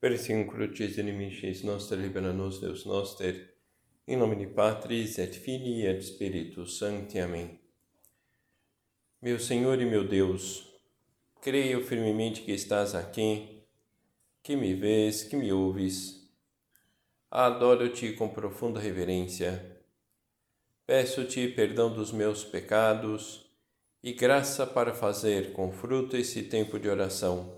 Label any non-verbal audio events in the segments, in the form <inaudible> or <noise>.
Persium crucis inimicis nostre libera nos Deus noster, in nomine Patris et Filii et Spiritus Sancti. Amém. Meu Senhor e meu Deus, creio firmemente que estás aqui, que me vês, que me ouves. Adoro-te com profunda reverência. Peço-te perdão dos meus pecados e graça para fazer com fruto esse tempo de oração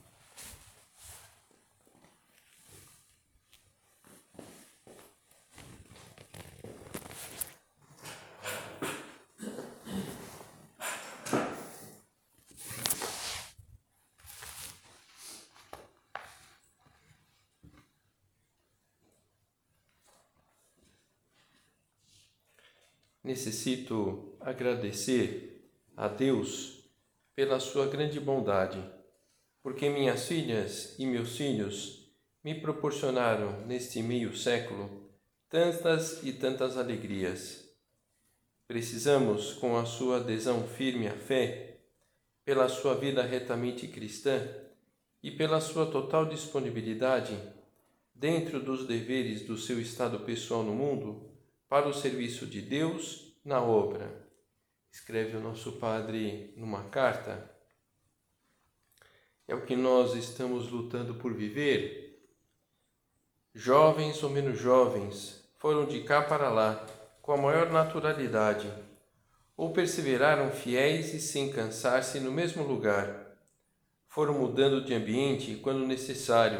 Necessito agradecer a Deus pela sua grande bondade, porque minhas filhas e meus filhos me proporcionaram neste meio século tantas e tantas alegrias. Precisamos, com a sua adesão firme à fé, pela sua vida retamente cristã e pela sua total disponibilidade, dentro dos deveres do seu estado pessoal no mundo, para o serviço de Deus na obra. Escreve o nosso Padre numa carta. É o que nós estamos lutando por viver. Jovens ou menos jovens foram de cá para lá com a maior naturalidade, ou perseveraram fiéis e sem cansar-se no mesmo lugar. Foram mudando de ambiente quando necessário.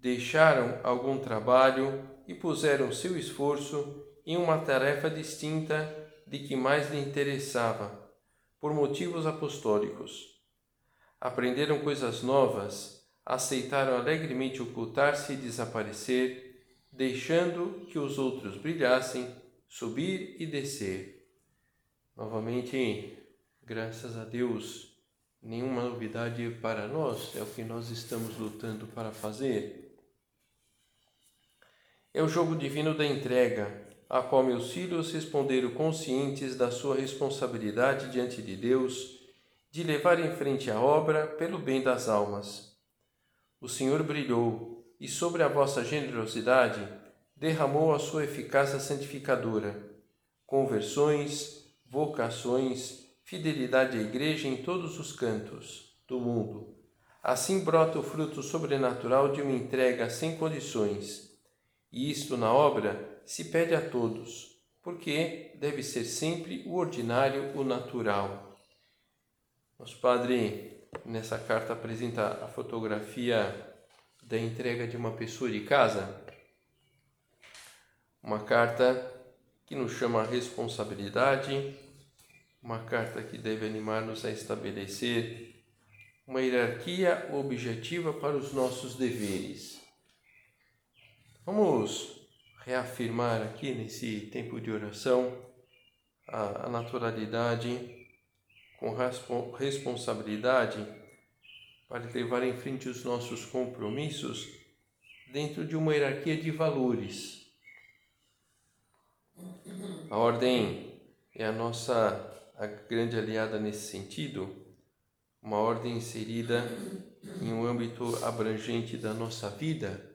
Deixaram algum trabalho e puseram seu esforço em uma tarefa distinta de que mais lhe interessava, por motivos apostólicos. Aprenderam coisas novas, aceitaram alegremente ocultar-se e desaparecer, deixando que os outros brilhassem, subir e descer. Novamente, graças a Deus, nenhuma novidade para nós, é o que nós estamos lutando para fazer é o jogo divino da entrega, a qual meus filhos responderam conscientes da sua responsabilidade diante de Deus de levar em frente a obra pelo bem das almas. O Senhor brilhou e sobre a vossa generosidade derramou a sua eficácia santificadora, conversões, vocações, fidelidade à Igreja em todos os cantos do mundo. Assim brota o fruto sobrenatural de uma entrega sem condições e isto na obra se pede a todos, porque deve ser sempre o ordinário, o natural. Nosso Padre, nessa carta, apresenta a fotografia da entrega de uma pessoa de casa. Uma carta que nos chama a responsabilidade, uma carta que deve animar-nos a estabelecer uma hierarquia objetiva para os nossos deveres. Vamos reafirmar aqui nesse tempo de oração a, a naturalidade com responsabilidade para levar em frente os nossos compromissos dentro de uma hierarquia de valores. A ordem é a nossa a grande aliada nesse sentido, uma ordem inserida em um âmbito abrangente da nossa vida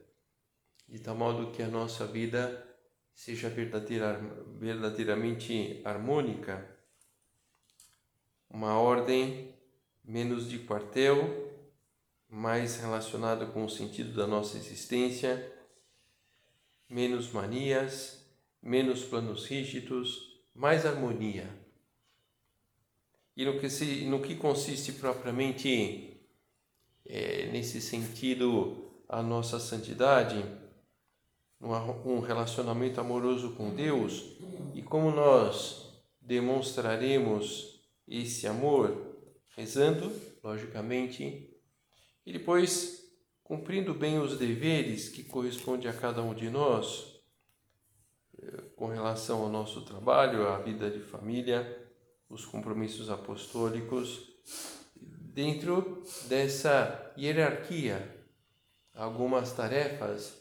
de tal modo que a nossa vida seja verdadeira, verdadeiramente harmônica, uma ordem menos de quartel, mais relacionada com o sentido da nossa existência, menos manias, menos planos rígidos, mais harmonia. E no que, se, no que consiste propriamente é, nesse sentido a nossa santidade? Um relacionamento amoroso com Deus e como nós demonstraremos esse amor rezando, logicamente, e depois cumprindo bem os deveres que correspondem a cada um de nós eh, com relação ao nosso trabalho, à vida de família, os compromissos apostólicos, dentro dessa hierarquia, algumas tarefas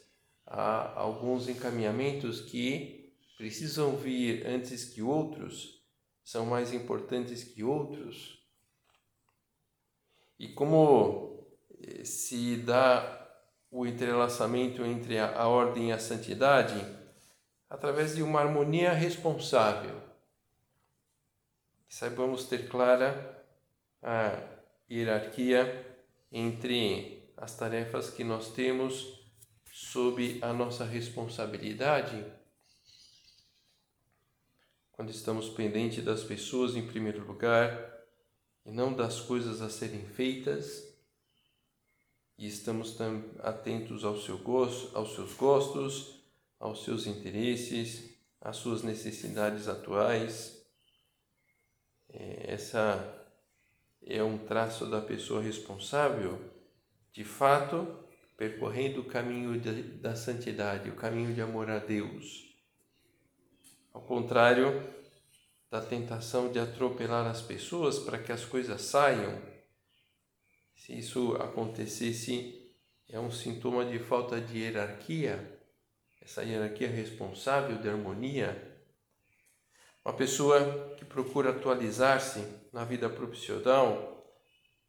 há alguns encaminhamentos que precisam vir antes que outros, são mais importantes que outros. E como eh, se dá o entrelaçamento entre a, a ordem e a santidade? Através de uma harmonia responsável. Que saibamos ter clara a hierarquia entre as tarefas que nós temos sob a nossa responsabilidade. Quando estamos pendentes das pessoas em primeiro lugar e não das coisas a serem feitas, e estamos atentos ao seu gosto, aos seus gostos, aos seus interesses, às suas necessidades atuais. É, essa é um traço da pessoa responsável, de fato, percorrendo o caminho de, da santidade, o caminho de amor a Deus. Ao contrário da tentação de atropelar as pessoas para que as coisas saiam se isso acontecesse, é um sintoma de falta de hierarquia, essa hierarquia responsável de harmonia. Uma pessoa que procura atualizar-se na vida profissional,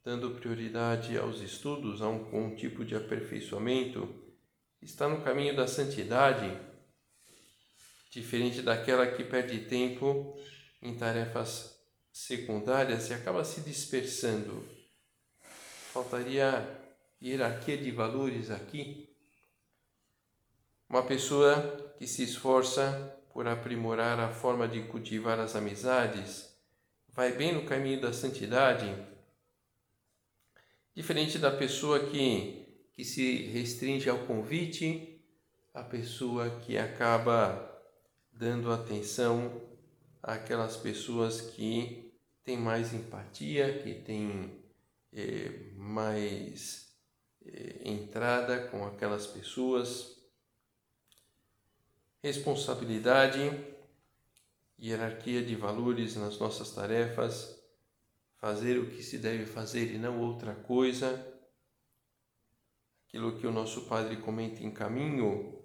dando prioridade aos estudos, a um, um tipo de aperfeiçoamento, está no caminho da santidade, diferente daquela que perde tempo em tarefas secundárias e acaba se dispersando faltaria hierarquia de valores aqui. Uma pessoa que se esforça por aprimorar a forma de cultivar as amizades vai bem no caminho da santidade, diferente da pessoa que, que se restringe ao convite, a pessoa que acaba dando atenção àquelas pessoas que têm mais empatia, que têm é, mais é, entrada com aquelas pessoas, responsabilidade, hierarquia de valores nas nossas tarefas, fazer o que se deve fazer e não outra coisa, aquilo que o nosso Padre comenta em caminho.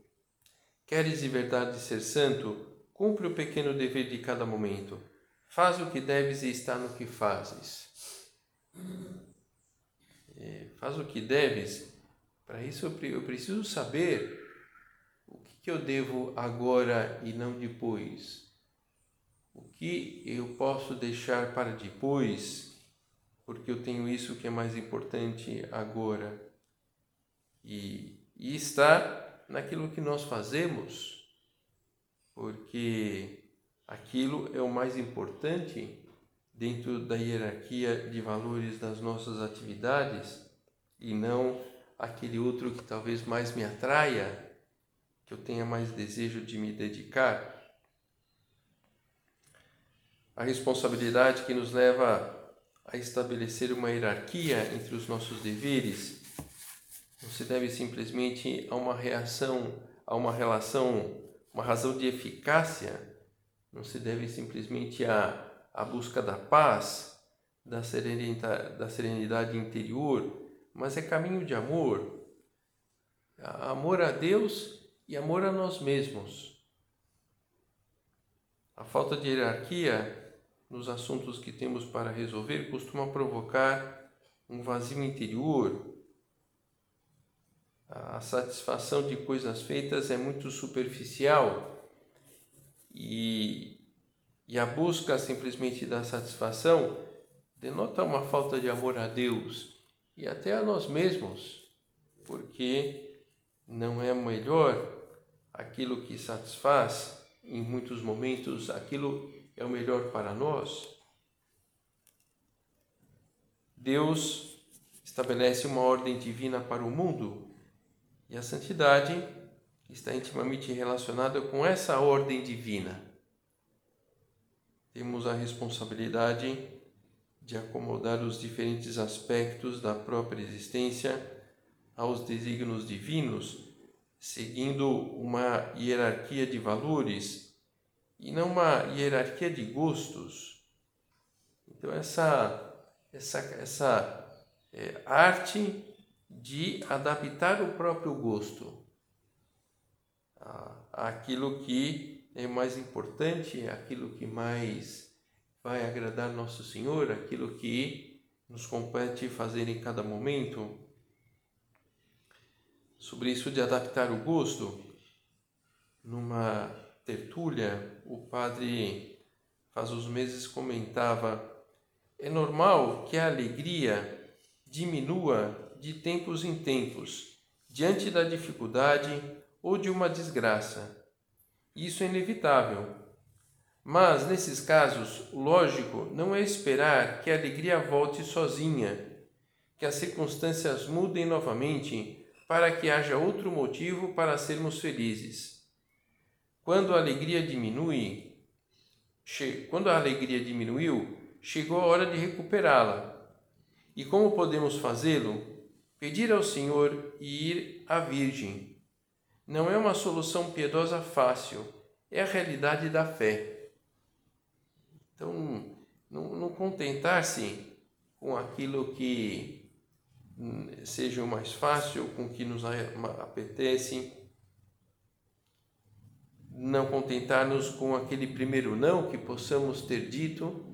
Queres de verdade ser santo? Cumpre o pequeno dever de cada momento. Faz o que deves e está no que fazes é, faz o que deves, para isso eu preciso saber o que eu devo agora e não depois. O que eu posso deixar para depois, porque eu tenho isso que é mais importante agora. E, e está naquilo que nós fazemos, porque aquilo é o mais importante dentro da hierarquia de valores das nossas atividades e não aquele outro que talvez mais me atraia, que eu tenha mais desejo de me dedicar. A responsabilidade que nos leva a estabelecer uma hierarquia entre os nossos deveres não se deve simplesmente a uma reação, a uma relação, uma razão de eficácia, não se deve simplesmente a a busca da paz, da serenidade, da serenidade interior, mas é caminho de amor. Amor a Deus e amor a nós mesmos. A falta de hierarquia nos assuntos que temos para resolver costuma provocar um vazio interior. A satisfação de coisas feitas é muito superficial e e a busca simplesmente da satisfação denota uma falta de amor a Deus e até a nós mesmos, porque não é melhor aquilo que satisfaz em muitos momentos, aquilo é o melhor para nós. Deus estabelece uma ordem divina para o mundo e a santidade está intimamente relacionada com essa ordem divina temos a responsabilidade de acomodar os diferentes aspectos da própria existência aos desígnios divinos, seguindo uma hierarquia de valores e não uma hierarquia de gostos. Então essa essa essa é, arte de adaptar o próprio gosto àquilo que é mais importante, aquilo que mais vai agradar nosso Senhor, aquilo que nos compete fazer em cada momento. Sobre isso de adaptar o gosto, numa tertúlia, o padre faz uns meses comentava: é normal que a alegria diminua de tempos em tempos, diante da dificuldade ou de uma desgraça. Isso é inevitável. Mas, nesses casos, o lógico não é esperar que a alegria volte sozinha, que as circunstâncias mudem novamente para que haja outro motivo para sermos felizes. Quando a alegria diminui, quando a alegria diminuiu, chegou a hora de recuperá-la. E como podemos fazê-lo? Pedir ao Senhor e ir à Virgem. Não é uma solução piedosa fácil, é a realidade da fé. Então, não, não contentar-se com aquilo que seja o mais fácil, com o que nos apetece, não contentar-nos com aquele primeiro não que possamos ter dito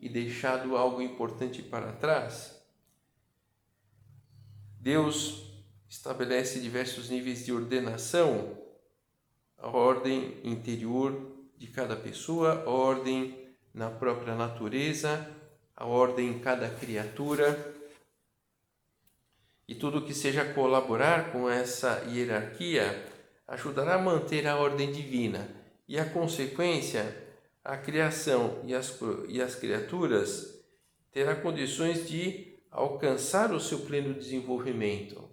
e deixado algo importante para trás. Deus estabelece diversos níveis de ordenação, a ordem interior de cada pessoa, a ordem na própria natureza, a ordem em cada criatura. E tudo que seja colaborar com essa hierarquia ajudará a manter a ordem divina e a consequência a criação e as, e as criaturas terá condições de alcançar o seu pleno desenvolvimento.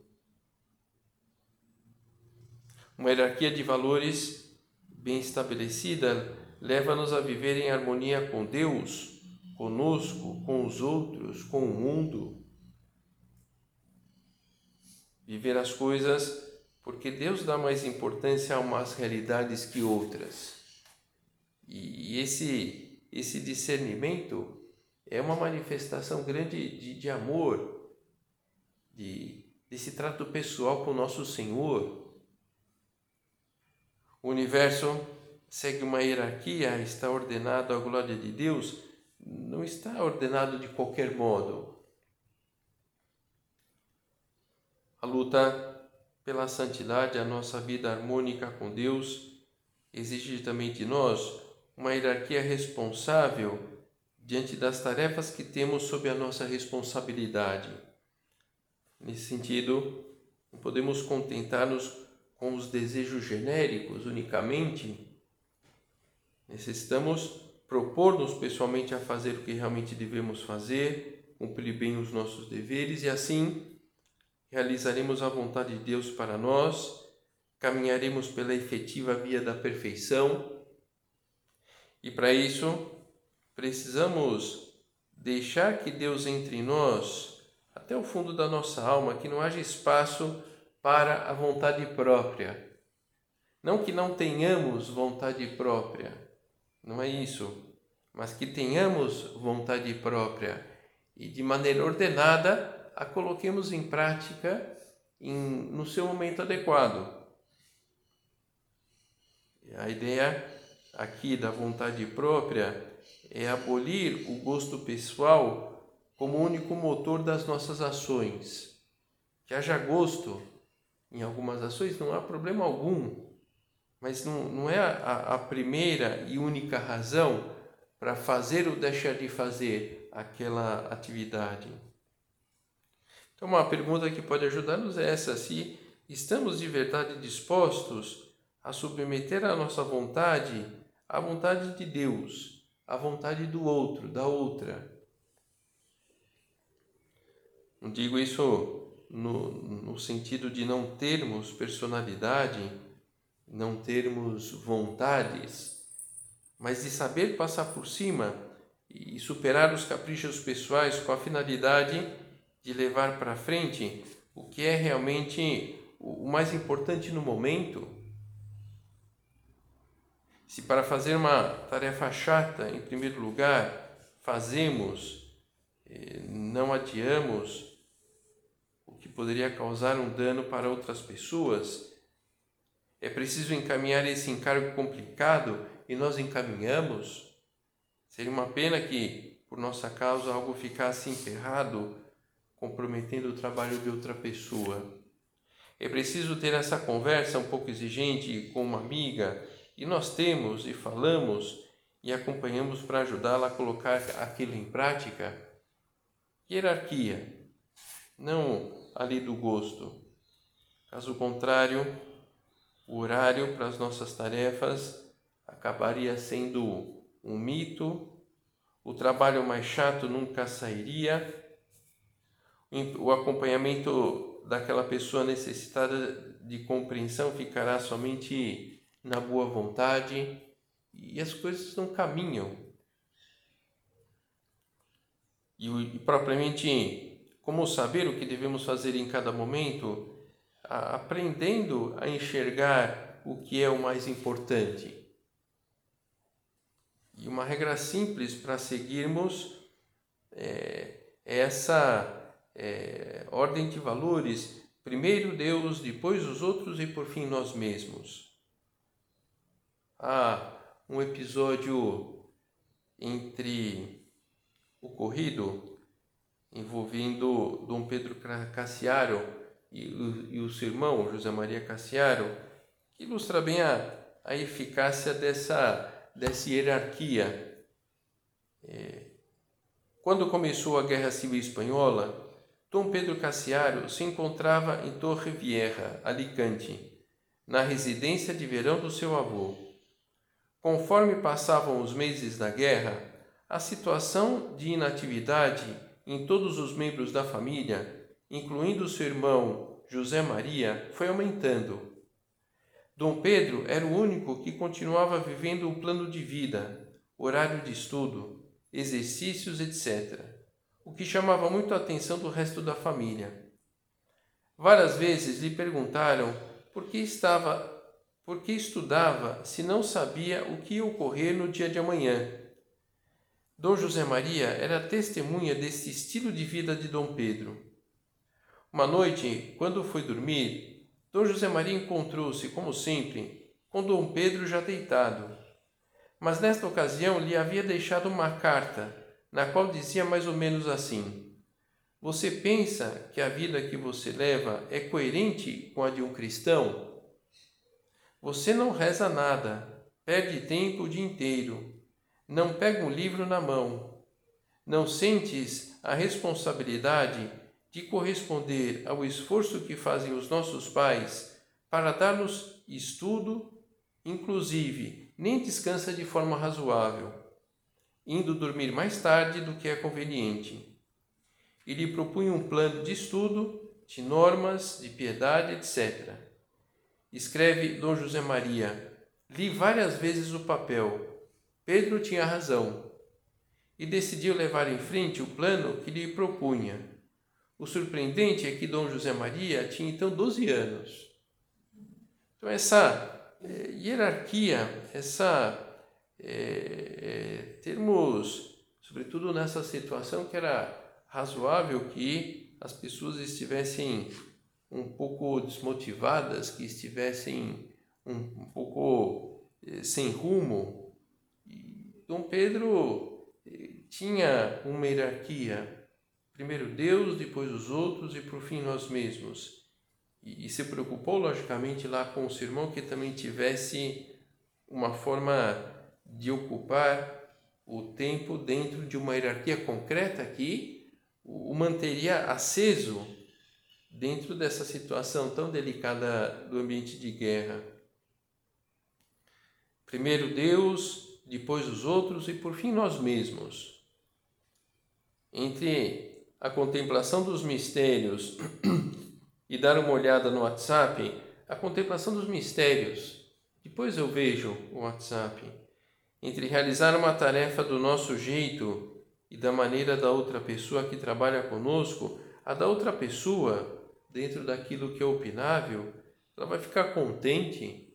Uma hierarquia de valores bem estabelecida leva-nos a viver em harmonia com Deus, conosco, com os outros, com o mundo. Viver as coisas porque Deus dá mais importância a umas realidades que outras. E esse, esse discernimento é uma manifestação grande de, de amor, de, desse trato pessoal com o nosso Senhor. O universo segue uma hierarquia, está ordenado à glória de Deus, não está ordenado de qualquer modo. A luta pela santidade, a nossa vida harmônica com Deus, exige também de nós uma hierarquia responsável diante das tarefas que temos sob a nossa responsabilidade. Nesse sentido, não podemos contentar-nos com os desejos genéricos unicamente. Necessitamos propor-nos pessoalmente a fazer o que realmente devemos fazer, cumprir bem os nossos deveres e assim realizaremos a vontade de Deus para nós, caminharemos pela efetiva via da perfeição e para isso, precisamos deixar que Deus entre em nós, até o fundo da nossa alma, que não haja espaço para a vontade própria. Não que não tenhamos vontade própria, não é isso, mas que tenhamos vontade própria e de maneira ordenada a coloquemos em prática em, no seu momento adequado. A ideia aqui da vontade própria é abolir o gosto pessoal como único motor das nossas ações. Que haja gosto em algumas ações não há problema algum, mas não, não é a, a primeira e única razão para fazer ou deixar de fazer aquela atividade. Então, uma pergunta que pode ajudar-nos é essa: se estamos de verdade dispostos a submeter a nossa vontade a vontade de Deus, a vontade do outro, da outra. Não digo isso no, no sentido de não termos personalidade, não termos vontades, mas de saber passar por cima e superar os caprichos pessoais com a finalidade de levar para frente o que é realmente o mais importante no momento se para fazer uma tarefa chata, em primeiro lugar, fazemos, eh, não adiamos o que poderia causar um dano para outras pessoas, É preciso encaminhar esse encargo complicado e nós encaminhamos. Seria uma pena que, por nossa causa, algo ficasse emperrado, comprometendo o trabalho de outra pessoa. É preciso ter essa conversa um pouco exigente com uma amiga, e nós temos e falamos e acompanhamos para ajudá-la a colocar aquilo em prática. Hierarquia, não ali do gosto. Caso contrário, o horário para as nossas tarefas acabaria sendo um mito, o trabalho mais chato nunca sairia, o acompanhamento daquela pessoa necessitada de compreensão ficará somente na boa vontade e as coisas não caminham. E, e propriamente, como saber o que devemos fazer em cada momento, a, aprendendo a enxergar o que é o mais importante. E uma regra simples para seguirmos é, é essa é, ordem de valores: primeiro Deus, depois os outros e por fim nós mesmos. Há um episódio entre ocorrido envolvendo Dom Pedro Cassiaro e, e o seu irmão José Maria Cassiaro, que ilustra bem a, a eficácia dessa, dessa hierarquia. É, quando começou a Guerra Civil Espanhola, Dom Pedro Cassiaro se encontrava em Torre Vieja, Alicante, na residência de verão do seu avô. Conforme passavam os meses da guerra, a situação de inatividade em todos os membros da família, incluindo seu irmão José Maria, foi aumentando. Dom Pedro era o único que continuava vivendo o plano de vida, horário de estudo, exercícios, etc o que chamava muito a atenção do resto da família. Várias vezes lhe perguntaram por que estava, por que estudava, se não sabia o que ia ocorrer no dia de amanhã. Dom José Maria era testemunha desse estilo de vida de Dom Pedro. Uma noite, quando foi dormir, Dom José Maria encontrou-se, como sempre, com Dom Pedro já deitado. Mas nesta ocasião lhe havia deixado uma carta na qual dizia mais ou menos assim: Você pensa que a vida que você leva é coerente com a de um cristão? Você não reza nada, perde tempo o dia inteiro, não pega um livro na mão, não sentes a responsabilidade de corresponder ao esforço que fazem os nossos pais para dar-nos estudo, inclusive nem descansa de forma razoável indo dormir mais tarde do que é conveniente. E lhe propunha um plano de estudo, de normas, de piedade, etc. Escreve Dom José Maria: Li várias vezes o papel. Pedro tinha razão. E decidiu levar em frente o plano que lhe propunha. O surpreendente é que Dom José Maria tinha então 12 anos. Então, essa é, hierarquia, essa é, é, termos, sobretudo nessa situação que era razoável que as pessoas estivessem um pouco desmotivadas, que estivessem um, um pouco eh, sem rumo. E Dom Pedro eh, tinha uma hierarquia, primeiro Deus, depois os outros e por fim nós mesmos. E, e se preocupou logicamente lá com o seu irmão que também tivesse uma forma de ocupar o tempo dentro de uma hierarquia concreta que o manteria aceso dentro dessa situação tão delicada do ambiente de guerra. Primeiro Deus, depois os outros e por fim nós mesmos. Entre a contemplação dos mistérios <clears throat> e dar uma olhada no WhatsApp, a contemplação dos mistérios. Depois eu vejo o WhatsApp entre realizar uma tarefa do nosso jeito e da maneira da outra pessoa que trabalha conosco, a da outra pessoa, dentro daquilo que é opinável, ela vai ficar contente.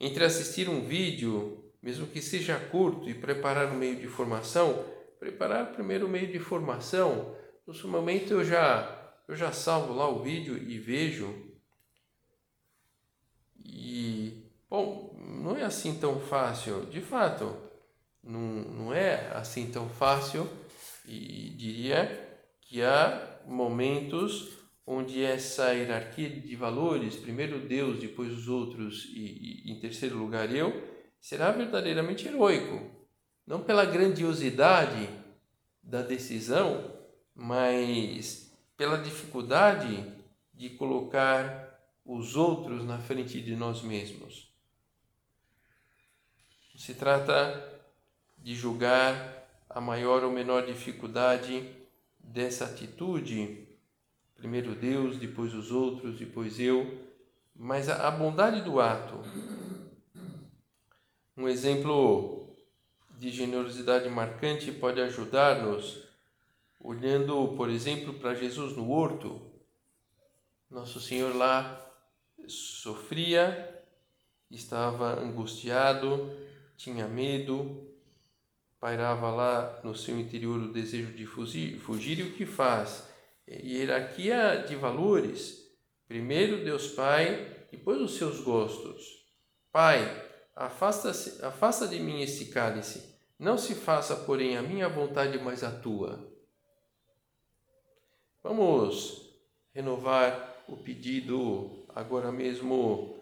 Entre assistir um vídeo, mesmo que seja curto, e preparar um meio de formação, preparar primeiro o meio de formação. No seu momento eu já eu já salvo lá o vídeo e vejo E, bom, não é assim tão fácil, de fato, não, não é assim tão fácil, e diria que há momentos onde essa hierarquia de valores, primeiro Deus, depois os outros e, e em terceiro lugar eu, será verdadeiramente heróico. Não pela grandiosidade da decisão, mas pela dificuldade de colocar os outros na frente de nós mesmos. Se trata de julgar a maior ou menor dificuldade dessa atitude primeiro Deus, depois os outros, depois eu, mas a, bondade do ato. Um exemplo de generosidade marcante pode ajudar-nos, olhando, por exemplo, para Jesus no horto. Nosso Senhor lá sofria, estava angustiado, tinha medo, pairava lá no seu interior o desejo de fugir, fugir e o que faz? hierarquia de valores. Primeiro Deus Pai, depois os seus gostos. Pai, afasta, afasta de mim esse cálice. Não se faça, porém, a minha vontade, mas a tua. Vamos renovar o pedido agora mesmo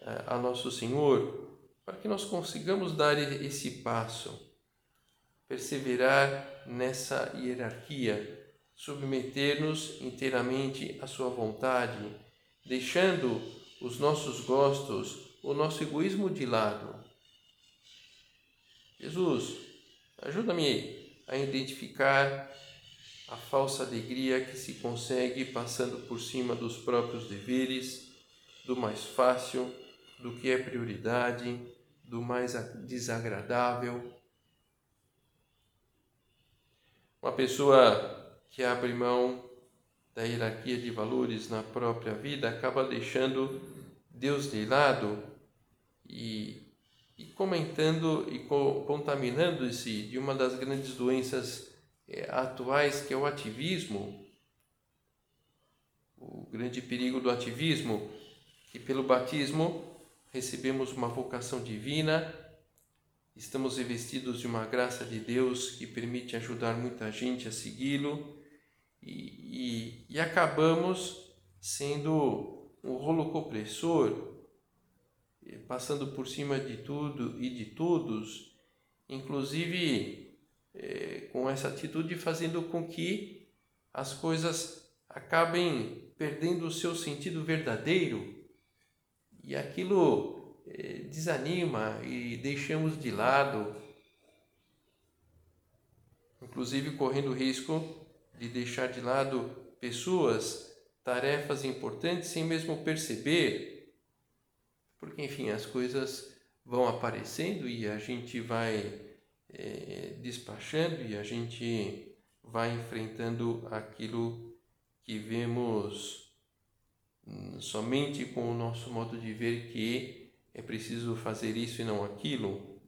eh, a nosso Senhor, para que nós consigamos dar esse passo, perseverar nessa hierarquia submeter-nos inteiramente à Sua vontade, deixando os nossos gostos, o nosso egoísmo de lado. Jesus, ajuda-me a identificar a falsa alegria que se consegue passando por cima dos próprios deveres, do mais fácil, do que é prioridade, do mais desagradável. Uma pessoa que abre mão da hierarquia de valores na própria vida acaba deixando Deus de lado e, e comentando e co contaminando-se de uma das grandes doenças é, atuais que é o ativismo. O grande perigo do ativismo, que pelo batismo recebemos uma vocação divina, estamos revestidos de uma graça de Deus que permite ajudar muita gente a segui-lo e, e, e acabamos sendo um rolo compressor, passando por cima de tudo e de todos, inclusive é, com essa atitude fazendo com que as coisas acabem perdendo o seu sentido verdadeiro e aquilo é, desanima e deixamos de lado, inclusive correndo risco de deixar de lado pessoas, tarefas importantes sem mesmo perceber, porque enfim as coisas vão aparecendo e a gente vai é, despachando e a gente vai enfrentando aquilo que vemos somente com o nosso modo de ver que é preciso fazer isso e não aquilo.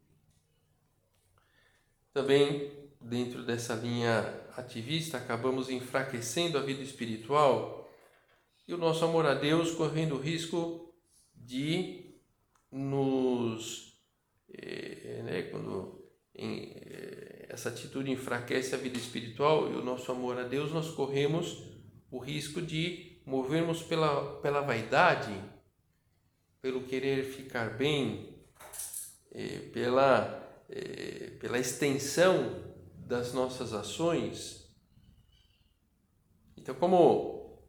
Também dentro dessa linha ativista, acabamos enfraquecendo a vida espiritual e o nosso amor a Deus correndo o risco de nos. É, né, quando em, é, essa atitude enfraquece a vida espiritual e o nosso amor a Deus, nós corremos o risco de movermos pela, pela vaidade, pelo querer ficar bem, é, pela, pela extensão das nossas ações. Então, como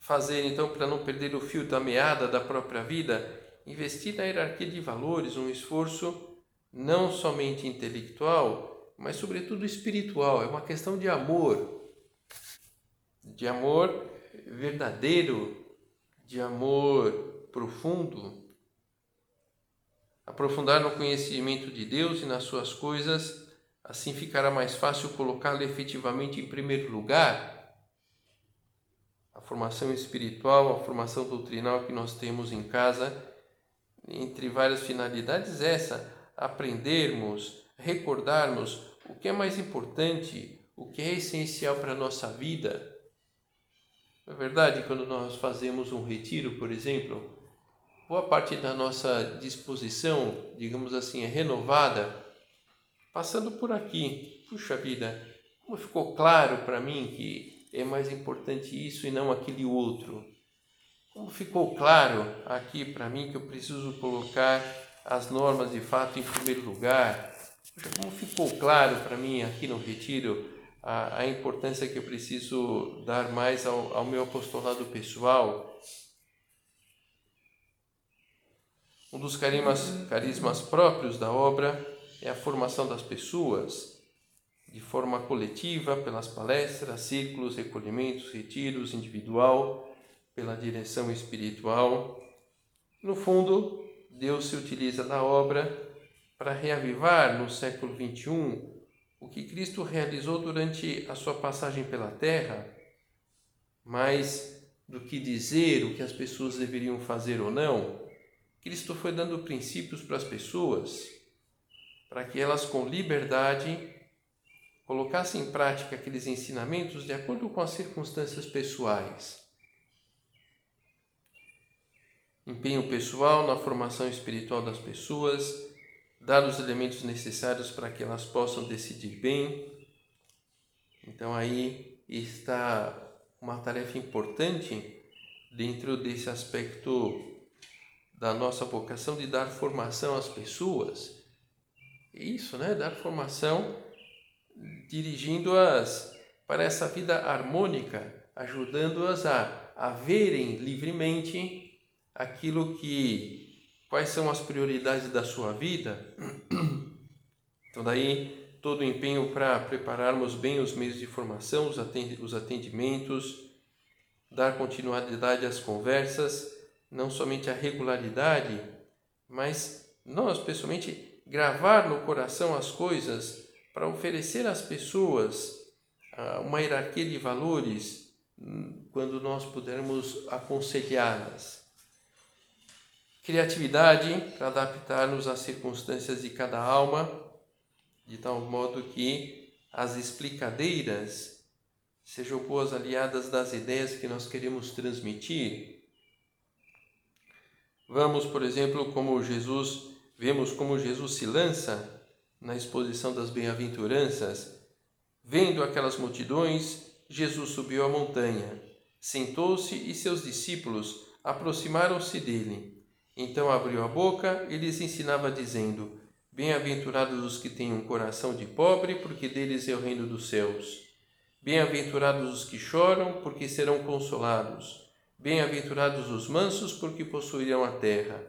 fazer então para não perder o fio da meada da própria vida? Investir na hierarquia de valores, um esforço não somente intelectual, mas sobretudo espiritual. É uma questão de amor, de amor verdadeiro, de amor profundo. Aprofundar no conhecimento de Deus e nas suas coisas Assim ficará mais fácil colocá-lo efetivamente em primeiro lugar. A formação espiritual, a formação doutrinal que nós temos em casa, entre várias finalidades, essa: aprendermos, recordarmos o que é mais importante, o que é essencial para a nossa vida. É verdade? Quando nós fazemos um retiro, por exemplo, boa parte da nossa disposição, digamos assim, é renovada, passando por aqui. Puxa vida, como ficou claro para mim que é mais importante isso e não aquele outro. Como ficou claro aqui para mim que eu preciso colocar as normas de fato em primeiro lugar. Puxa, como ficou claro para mim aqui no retiro a, a, importância que eu preciso dar mais ao, ao meu apostolado pessoal, Um dos carismas, carismas próprios da obra é a formação das pessoas, de forma coletiva, pelas palestras, círculos, recolhimentos, retiros, individual, pela direção espiritual. No fundo, Deus se utiliza da obra para reavivar no século XXI o que Cristo realizou durante a sua passagem pela terra, mais do que dizer o que as pessoas deveriam fazer ou não Cristo foi dando princípios para as pessoas, para que elas com liberdade colocassem em prática aqueles ensinamentos de acordo com as circunstâncias pessoais. Empenho pessoal na formação espiritual das pessoas, dar os elementos necessários para que elas possam decidir bem. Então aí está uma tarefa importante dentro desse aspecto da nossa vocação de dar formação às pessoas. Isso, né? Dar formação dirigindo-as para essa vida harmônica, ajudando-as a, a verem livremente aquilo que quais são as prioridades da sua vida. Então daí todo o empenho para prepararmos bem os meios de formação, os atendimentos, dar continuidade às conversas não somente a regularidade, mas nós, pessoalmente, gravar no coração as coisas para oferecer às pessoas ah, uma hierarquia de valores hum, quando nós pudermos aconselhá-las. Criatividade para adaptar-nos às circunstâncias de cada alma, de tal modo que as explicadeiras sejam boas aliadas das ideias que nós queremos transmitir Vamos, por exemplo, como Jesus, vemos como Jesus se lança na exposição das bem-aventuranças. Vendo aquelas multidões, Jesus subiu a montanha, sentou-se e seus discípulos aproximaram-se dele. Então abriu a boca e lhes ensinava, dizendo: Bem-aventurados os que têm um coração de pobre, porque deles é o reino dos céus. Bem-aventurados os que choram, porque serão consolados. Bem-aventurados os mansos, porque possuirão a terra.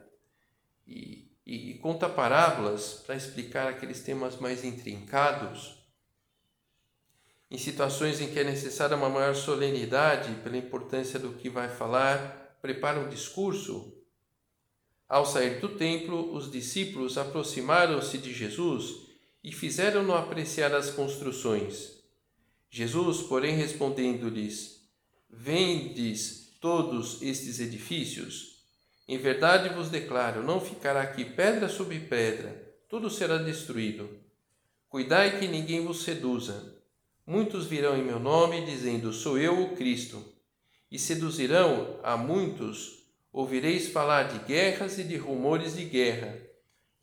E, e, e conta parábolas para explicar aqueles temas mais intrincados. Em situações em que é necessária uma maior solenidade pela importância do que vai falar, prepara um discurso. Ao sair do templo, os discípulos aproximaram-se de Jesus e fizeram-no apreciar as construções. Jesus, porém, respondendo-lhes: Vendes todos estes edifícios? Em verdade vos declaro: não ficará aqui pedra sobre pedra, tudo será destruído. Cuidai que ninguém vos seduza. Muitos virão em meu nome, dizendo: Sou eu o Cristo, e seduzirão a muitos. Ouvireis falar de guerras e de rumores de guerra.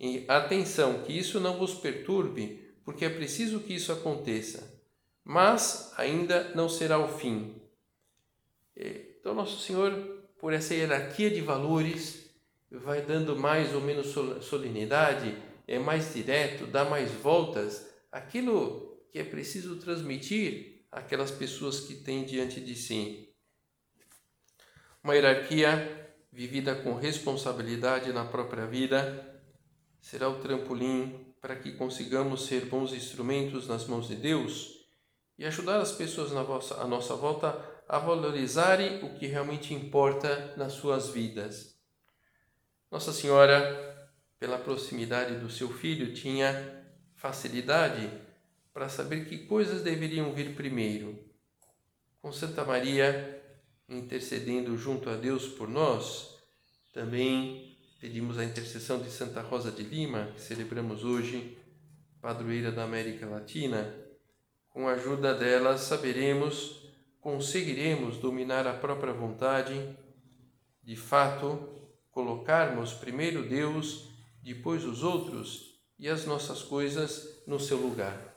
E atenção, que isso não vos perturbe, porque é preciso que isso aconteça. Mas ainda não será o fim. Então, Nosso Senhor, por essa hierarquia de valores, vai dando mais ou menos solenidade, é mais direto, dá mais voltas, aquilo que é preciso transmitir àquelas pessoas que têm diante de si. Uma hierarquia vivida com responsabilidade na própria vida será o trampolim para que consigamos ser bons instrumentos nas mãos de Deus e ajudar as pessoas na vossa, à nossa volta a valorizarem o que realmente importa nas suas vidas. Nossa Senhora, pela proximidade do seu filho, tinha facilidade para saber que coisas deveriam vir primeiro. Com Santa Maria intercedendo junto a Deus por nós, também pedimos a intercessão de Santa Rosa de Lima, que celebramos hoje, padroeira da América Latina. Com a ajuda dela, saberemos conseguiremos dominar a própria vontade, de fato, colocarmos primeiro Deus, depois os outros e as nossas coisas no seu lugar.